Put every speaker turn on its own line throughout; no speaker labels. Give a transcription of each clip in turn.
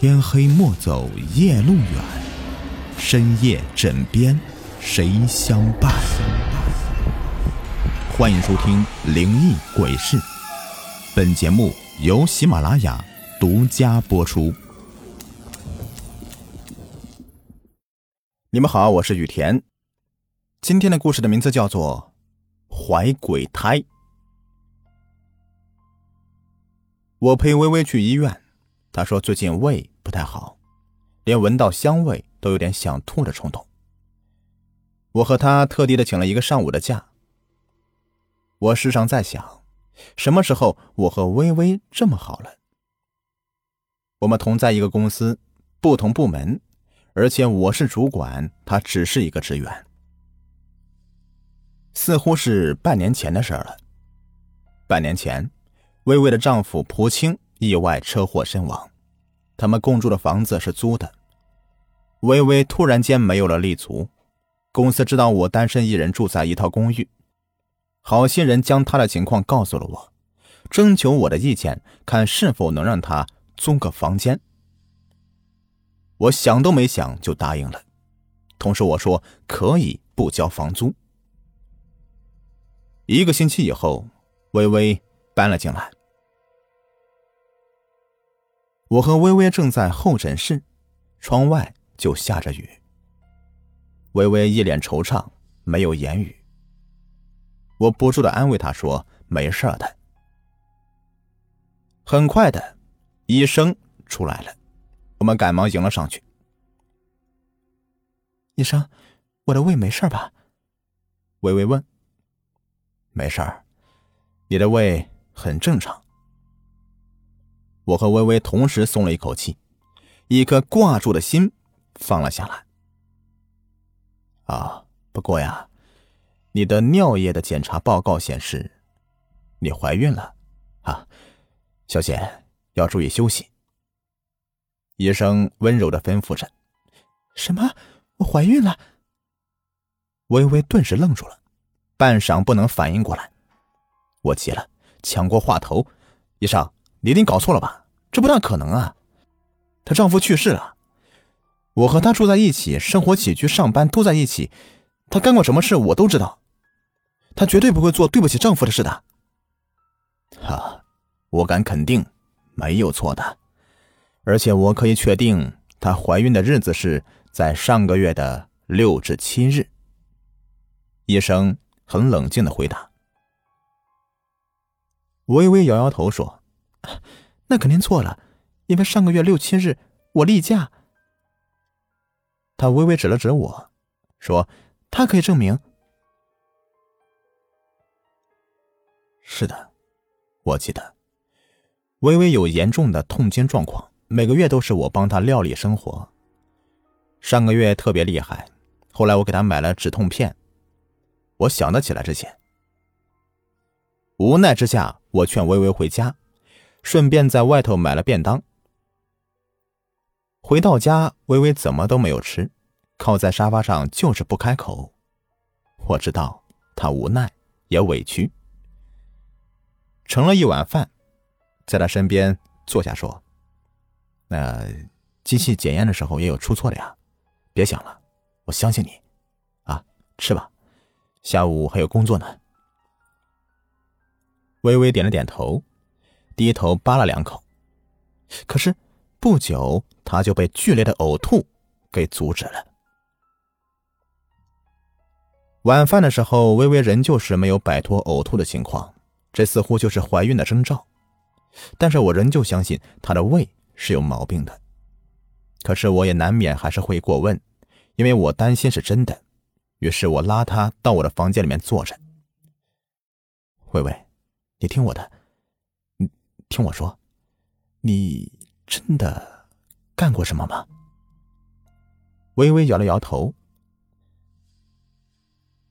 天黑莫走夜路远，深夜枕边谁相伴？欢迎收听《灵异鬼事》，本节目由喜马拉雅独家播出。你们好，我是雨田。今天的故事的名字叫做《怀鬼胎》。我陪微微去医院。他说：“最近胃不太好，连闻到香味都有点想吐的冲动。”我和他特地的请了一个上午的假。我时常在想，什么时候我和微微这么好了？我们同在一个公司，不同部门，而且我是主管，他只是一个职员。似乎是半年前的事了。半年前，微微的丈夫蒲青。意外车祸身亡，他们共住的房子是租的。微微突然间没有了立足，公司知道我单身一人住在一套公寓，好心人将他的情况告诉了我，征求我的意见，看是否能让他租个房间。我想都没想就答应了，同时我说可以不交房租。一个星期以后，微微搬了进来。我和微微正在候诊室，窗外就下着雨。微微一脸惆怅，没有言语。我不住的安慰她说：“没事的。”很快的，医生出来了，我们赶忙迎了上去。医生，我的胃没事吧？微微问。没事儿，你的胃很正常。我和微微同时松了一口气，一颗挂住的心放了下来。啊，不过呀，你的尿液的检查报告显示，你怀孕了，啊，小姐要注意休息。医生温柔的吩咐着。什么？我怀孕了？微微顿时愣住了，半晌不能反应过来。我急了，抢过话头，医生。你一定搞错了吧？这不大可能啊！她丈夫去世了，我和她住在一起，生活起居、上班都在一起，她干过什么事我都知道，她绝对不会做对不起丈夫的事的。哈，我敢肯定，没有错的，而且我可以确定，她怀孕的日子是在上个月的六至七日。医生很冷静的回答，微微摇摇头说。那肯定错了，因为上个月六七日我例假。他微微指了指我，说：“他可以证明。”是的，我记得，微微有严重的痛经状况，每个月都是我帮她料理生活。上个月特别厉害，后来我给她买了止痛片。我想得起来这些。无奈之下，我劝微微回家。顺便在外头买了便当。回到家，微微怎么都没有吃，靠在沙发上就是不开口。我知道她无奈也委屈，盛了一碗饭，在她身边坐下说：“那机器检验的时候也有出错的呀，别想了，我相信你，啊，吃吧，下午还有工作呢。”微微点了点头。低头扒了两口，可是不久他就被剧烈的呕吐给阻止了。晚饭的时候，微微仍旧是没有摆脱呕吐的情况，这似乎就是怀孕的征兆。但是我仍旧相信她的胃是有毛病的。可是我也难免还是会过问，因为我担心是真的。于是我拉她到我的房间里面坐着。微微，你听我的。听我说，你真的干过什么吗？微微摇了摇头。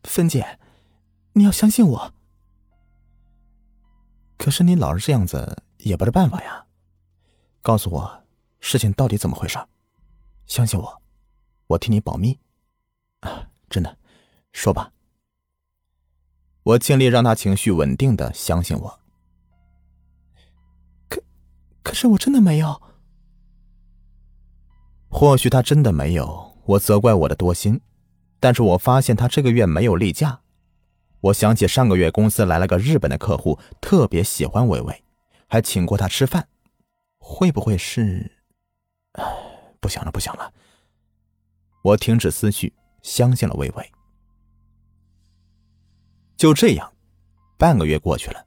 芬姐，你要相信我。可是你老是这样子也不是办法呀。告诉我，事情到底怎么回事？相信我，我替你保密。啊，真的，说吧。我尽力让他情绪稳定的相信我。可是我真的没有。或许他真的没有，我责怪我的多心。但是我发现他这个月没有例假。我想起上个月公司来了个日本的客户，特别喜欢微微，还请过他吃饭。会不会是？唉不想了，不想了。我停止思绪，相信了微微。就这样，半个月过去了，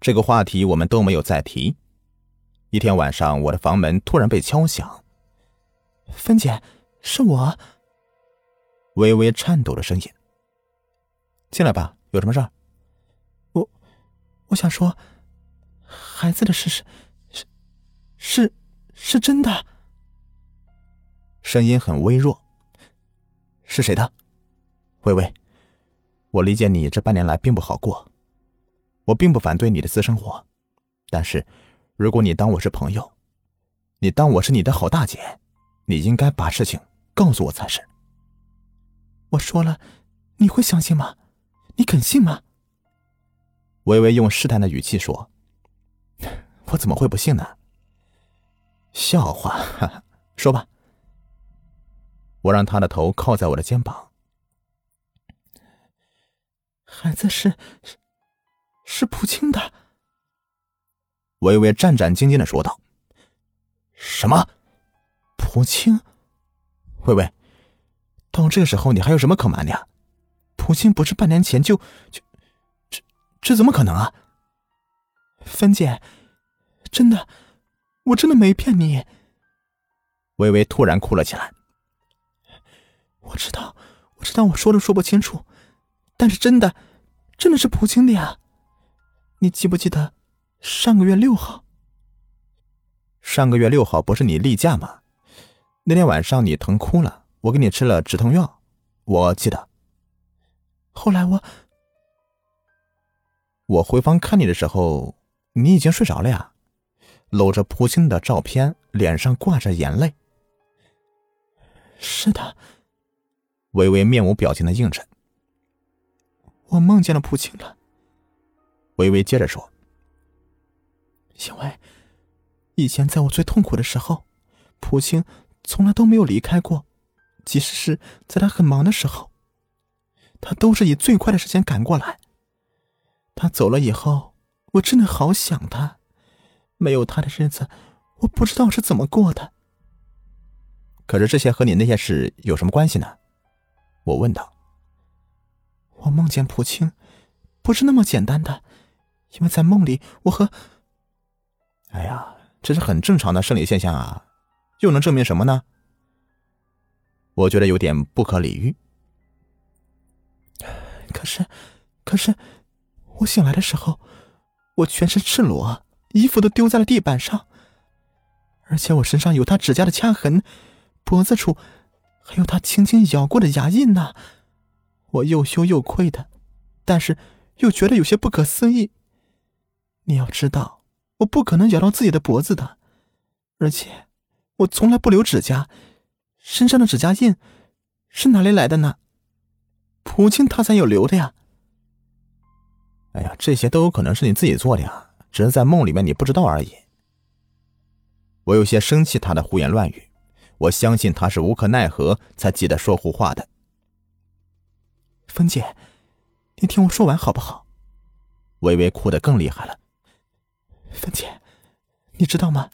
这个话题我们都没有再提。一天晚上，我的房门突然被敲响。
芬姐，是我。
微微颤抖的声音。进来吧，有什么事儿？
我，我想说，孩子的事是，是，是，是真的。
声音很微弱。是谁的？微微，我理解你这半年来并不好过，我并不反对你的私生活，但是，如果你当我是朋友，你当我是你的好大姐，你应该把事情告诉我才是。
我说了，你会相信吗？你肯信吗？
微微用试探的语气说：“我怎么会不信呢？”笑话，哈哈，说吧。我让他的头靠在我的肩膀。
孩子是是是普清的。
微微战战兢兢的说道：“什么？
普清？
微微。”到这个时候，你还有什么可瞒的呀？
普清不是半年前就就这这怎么可能啊？芬姐，真的，我真的没骗你。
微微突然哭了起来。
我知道，我知道，我说都说不清楚，但是真的，真的是普清的呀。你记不记得上个月六号？
上个月六号不是你例假吗？那天晚上你疼哭了。我给你吃了止痛药，我记得。
后来我
我回房看你的时候，你已经睡着了呀，搂着蒲青的照片，脸上挂着眼泪。
是的，
微微面无表情的应着。
我梦见了蒲青了。
微微接着说：“
因为以前在我最痛苦的时候，蒲青从来都没有离开过。”即使是在他很忙的时候，他都是以最快的时间赶过来。他走了以后，我真的好想他。没有他的日子，我不知道是怎么过的。
可是这些和你那些事有什么关系呢？我问道。
我梦见普清，不是那么简单的，因为在梦里，我和……
哎呀，这是很正常的生理现象啊，又能证明什么呢？我觉得有点不可理喻。
可是，可是，我醒来的时候，我全身赤裸，衣服都丢在了地板上，而且我身上有他指甲的掐痕，脖子处还有他轻轻咬过的牙印呢。我又羞又愧的，但是又觉得有些不可思议。你要知道，我不可能咬到自己的脖子的，而且我从来不留指甲。身上的指甲印是哪里来的呢？普京他才有留的呀。
哎呀，这些都有可能是你自己做的呀，只是在梦里面你不知道而已。我有些生气他的胡言乱语，我相信他是无可奈何才急得说胡话的。
芬姐，你听我说完好不好？
微微哭得更厉害了。
芬姐，你知道吗？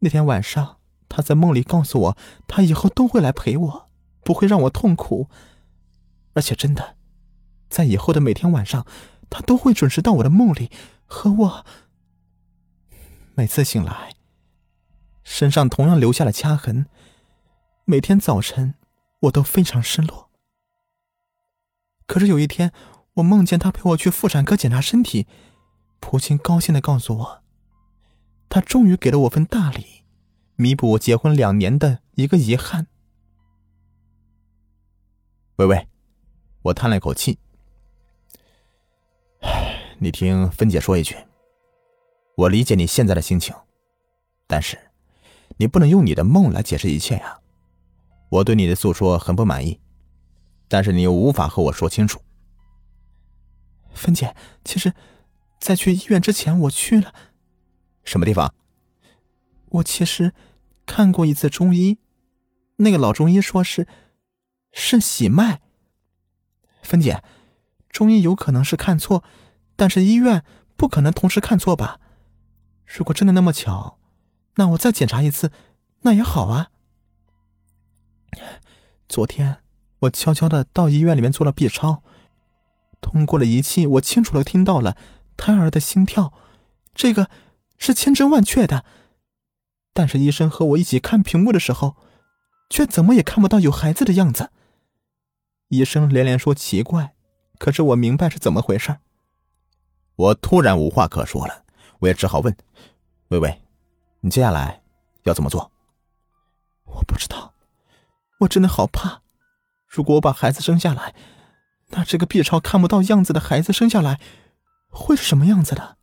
那天晚上。他在梦里告诉我，他以后都会来陪我，不会让我痛苦。而且真的，在以后的每天晚上，他都会准时到我的梦里和我。每次醒来，身上同样留下了掐痕。每天早晨，我都非常失落。可是有一天，我梦见他陪我去妇产科检查身体，普京高兴的告诉我，他终于给了我份大礼。弥补我结婚两年的一个遗憾。
微微，我叹了一口气。你听芬姐说一句。我理解你现在的心情，但是你不能用你的梦来解释一切呀。我对你的诉说很不满意，但是你又无法和我说清楚。
芬姐，其实，在去医院之前，我去了
什么地方？
我其实看过一次中医，那个老中医说是肾喜脉。芬姐，中医有可能是看错，但是医院不可能同时看错吧？如果真的那么巧，那我再检查一次，那也好啊。昨天我悄悄的到医院里面做了 B 超，通过了仪器，我清楚的听到了胎儿的心跳，这个是千真万确的。但是医生和我一起看屏幕的时候，却怎么也看不到有孩子的样子。医生连连说奇怪，可是我明白是怎么回事。
我突然无话可说了，我也只好问：“微微，你接下来要怎么做？”
我不知道，我真的好怕。如果我把孩子生下来，那这个 B 超看不到样子的孩子生下来会是什么样子的？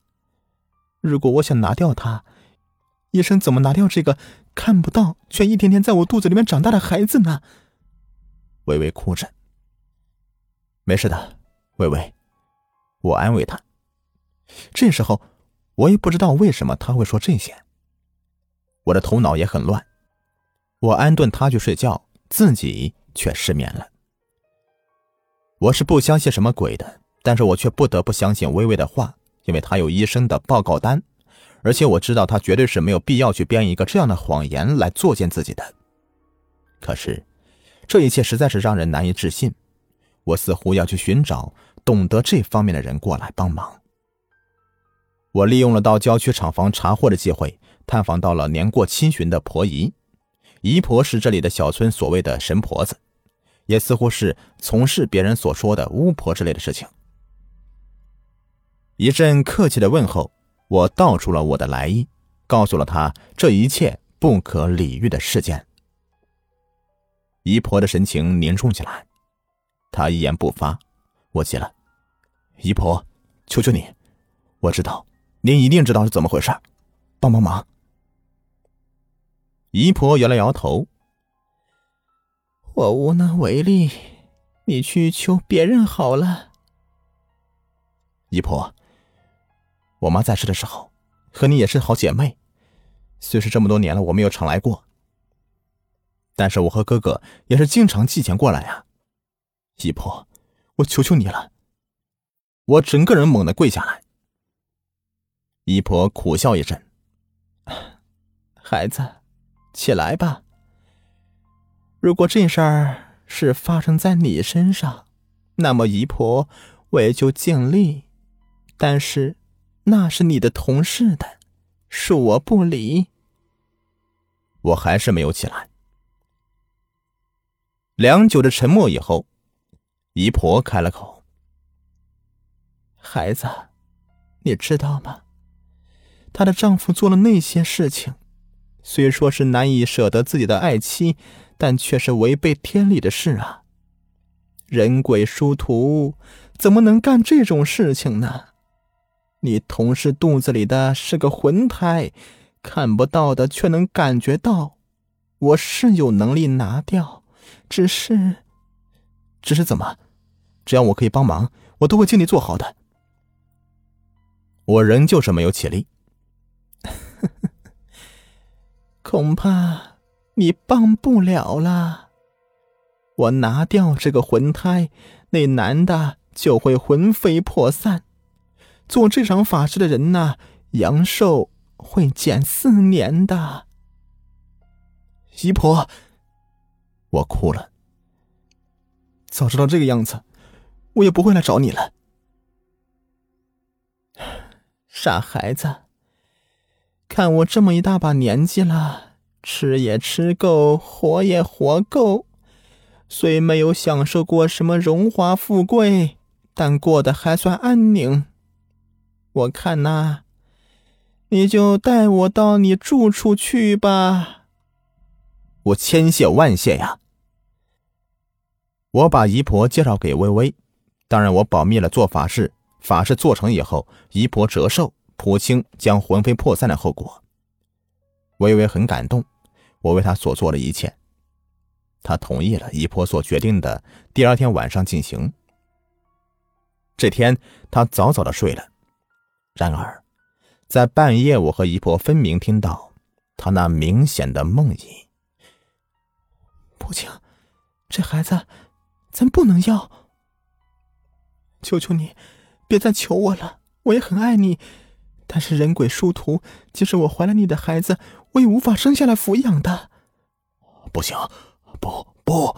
如果我想拿掉他，医生怎么拿掉这个看不到却一天天在我肚子里面长大的孩子呢？
微微哭着。没事的，微微，我安慰他。这时候，我也不知道为什么他会说这些。我的头脑也很乱。我安顿他去睡觉，自己却失眠了。我是不相信什么鬼的，但是我却不得不相信微微的话，因为他有医生的报告单，而且我知道他绝对是没有必要去编一个这样的谎言来作践自己的。可是，这一切实在是让人难以置信。我似乎要去寻找懂得这方面的人过来帮忙。我利用了到郊区厂房查货的机会，探访到了年过七旬的婆姨。姨婆是这里的小村所谓的神婆子，也似乎是从事别人所说的巫婆之类的事情。一阵客气的问候，我道出了我的来意，告诉了她这一切不可理喻的事件。姨婆的神情凝重起来。她一言不发，我急了，姨婆，求求你，我知道您一定知道是怎么回事，帮帮忙。姨婆摇了摇头，
我无能为力，你去求别人好了。
姨婆，我妈在世的时候和你也是好姐妹，虽是这么多年了我没有常来过，但是我和哥哥也是经常寄钱过来啊。姨婆，我求求你了！我整个人猛地跪下来。姨婆苦笑一阵：“
孩子，起来吧。如果这事儿是发生在你身上，那么姨婆我也就尽力。但是那是你的同事的，恕我不理。”
我还是没有起来。良久的沉默以后。姨婆开了口：“
孩子，你知道吗？她的丈夫做了那些事情，虽说是难以舍得自己的爱妻，但却是违背天理的事啊！人鬼殊途，怎么能干这种事情呢？你同事肚子里的是个魂胎，看不到的却能感觉到。我是有能力拿掉，只是……
只是怎么？”只要我可以帮忙，我都会尽力做好的。我仍旧是没有起立。
恐怕你帮不了了。我拿掉这个魂胎，那男的就会魂飞魄散。做这场法事的人呐，阳寿会减四年的。
姨婆，我哭了。早知道这个样子。我也不会来找你了，
傻孩子。看我这么一大把年纪了，吃也吃够，活也活够，虽没有享受过什么荣华富贵，但过得还算安宁。我看呐，你就带我到你住处去吧。
我千谢万谢呀！我把姨婆介绍给微微。当然，我保密了做法事，法事做成以后，姨婆折寿，普清将魂飞魄散的后果。微微很感动，我为她所做的一切，她同意了姨婆所决定的第二天晚上进行。这天，她早早的睡了。然而，在半夜，我和姨婆分明听到她那明显的梦呓。
不行，这孩子咱不能要。求求你，别再求我了，我也很爱你，但是人鬼殊途，即使我怀了你的孩子，我也无法生下来抚养的。
不行，不不。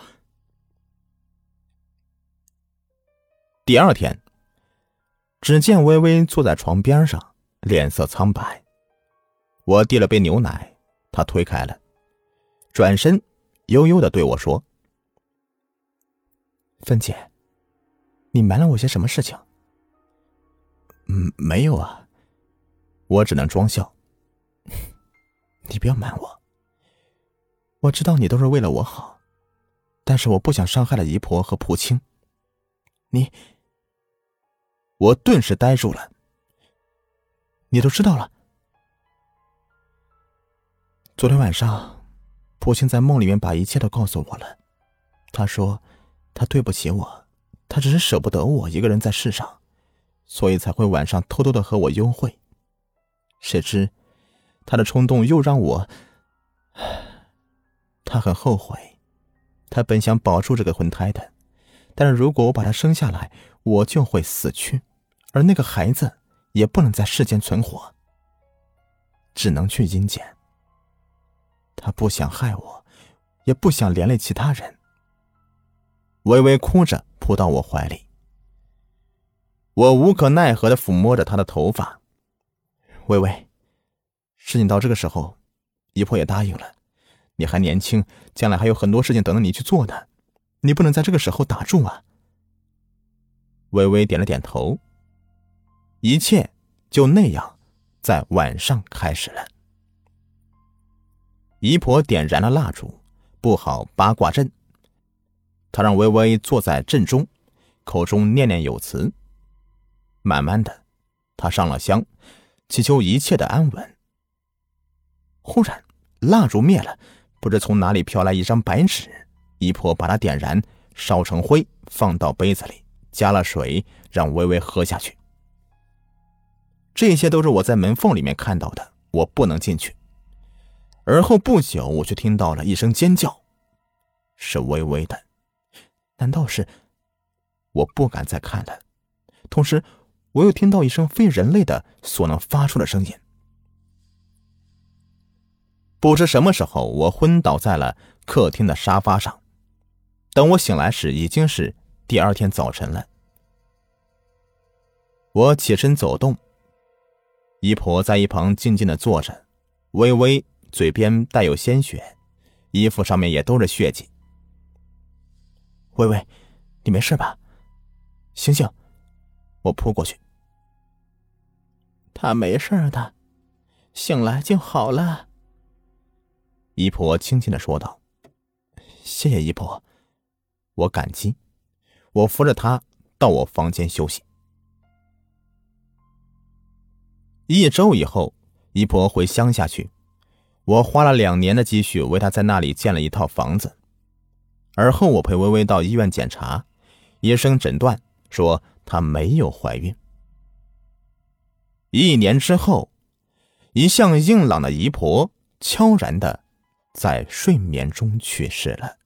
第二天，只见微微坐在床边上，脸色苍白。我递了杯牛奶，她推开了，转身悠悠的对我说：“
芬姐。”你瞒了我些什么事情？
嗯，没有啊，我只能装笑。
你不要瞒我。我知道你都是为了我好，但是我不想伤害了姨婆和蒲青。你，
我顿时呆住了。
你都知道了。昨天晚上，蒲青在梦里面把一切都告诉我了。他说，他对不起我。他只是舍不得我一个人在世上，所以才会晚上偷偷的和我幽会。谁知，他的冲动又让我……他很后悔。他本想保住这个魂胎的，但是如果我把他生下来，我就会死去，而那个孩子也不能在世间存活，只能去阴间。他不想害我，也不想连累其他人。
微微哭着。扑到我怀里，我无可奈何的抚摸着她的头发。
微微，事情到这个时候，姨婆也答应了。你还年轻，将来还有很多事情等着你去做呢，你不能在这个时候打住啊。
微微点了点头。一切就那样，在晚上开始了。姨婆点燃了蜡烛，布好八卦阵。他让微微坐在阵中，口中念念有词。慢慢的，他上了香，祈求一切的安稳。忽然，蜡烛灭了，不知从哪里飘来一张白纸，姨婆把它点燃，烧成灰，放到杯子里，加了水，让微微喝下去。这些都是我在门缝里面看到的，我不能进去。而后不久，我却听到了一声尖叫，是微微的。
难道是？我不敢再看了。同时，我又听到一声非人类的所能发出的声音。
不知什么时候，我昏倒在了客厅的沙发上。等我醒来时，已经是第二天早晨了。我起身走动，姨婆在一旁静静的坐着，微微嘴边带有鲜血，衣服上面也都是血迹。
微微，你没事吧？醒醒，我扑过去。他没事的，醒来就好了。
姨婆轻轻的说道：“
谢谢姨婆，
我感激。”我扶着她到我房间休息。一周以后，姨婆回乡下去，我花了两年的积蓄为她在那里建了一套房子。而后，我陪微微到医院检查，医生诊断说她没有怀孕。一年之后，一向硬朗的姨婆悄然的在睡眠中去世了。